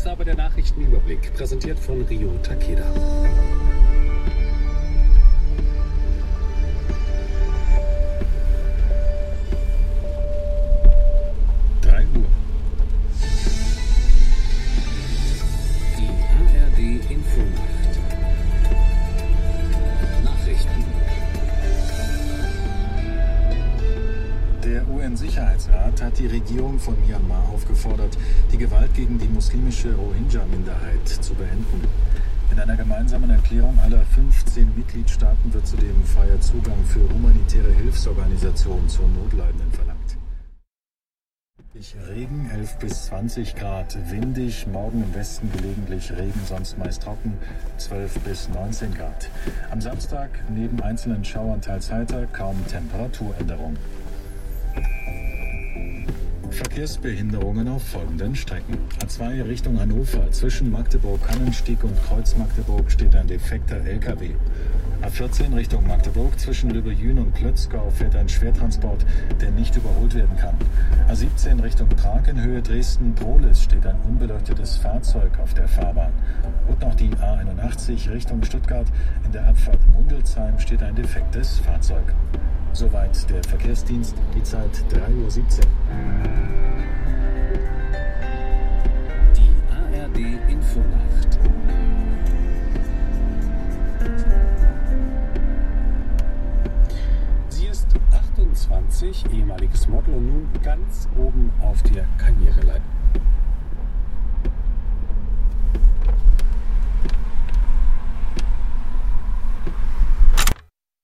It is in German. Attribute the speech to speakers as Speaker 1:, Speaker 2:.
Speaker 1: Zunächst aber der Nachrichtenüberblick, präsentiert von Rio Takeda.
Speaker 2: Regierung von Myanmar aufgefordert, die Gewalt gegen die muslimische Rohingya-Minderheit zu beenden. In einer gemeinsamen Erklärung aller 15 Mitgliedstaaten wird zudem freier Zugang für humanitäre Hilfsorganisationen zu Notleidenden verlangt. Regen 11 bis 20 Grad, windig, morgen im Westen gelegentlich Regen, sonst meist trocken 12 bis 19 Grad. Am Samstag neben einzelnen Schauern teils heiter, kaum Temperaturänderung. Verkehrsbehinderungen auf folgenden Strecken. A2 Richtung Hannover. Zwischen Magdeburg-Kannenstieg und Kreuz Magdeburg steht ein defekter LKW. A14 Richtung Magdeburg. Zwischen Lübbejün und Plötzgau fährt ein Schwertransport, der nicht überholt werden kann. A17 Richtung Prag in Höhe Dresden-Prolis steht ein unbeleuchtetes Fahrzeug auf der Fahrbahn. Und noch die A81 Richtung Stuttgart. In der Abfahrt Mundelsheim steht ein defektes Fahrzeug. Soweit der Verkehrsdienst, die Zeit 3.17 Uhr.
Speaker 1: Die ARD Infonacht. Sie ist 28, ehemaliges Model und nun ganz oben auf der Karriereleiter.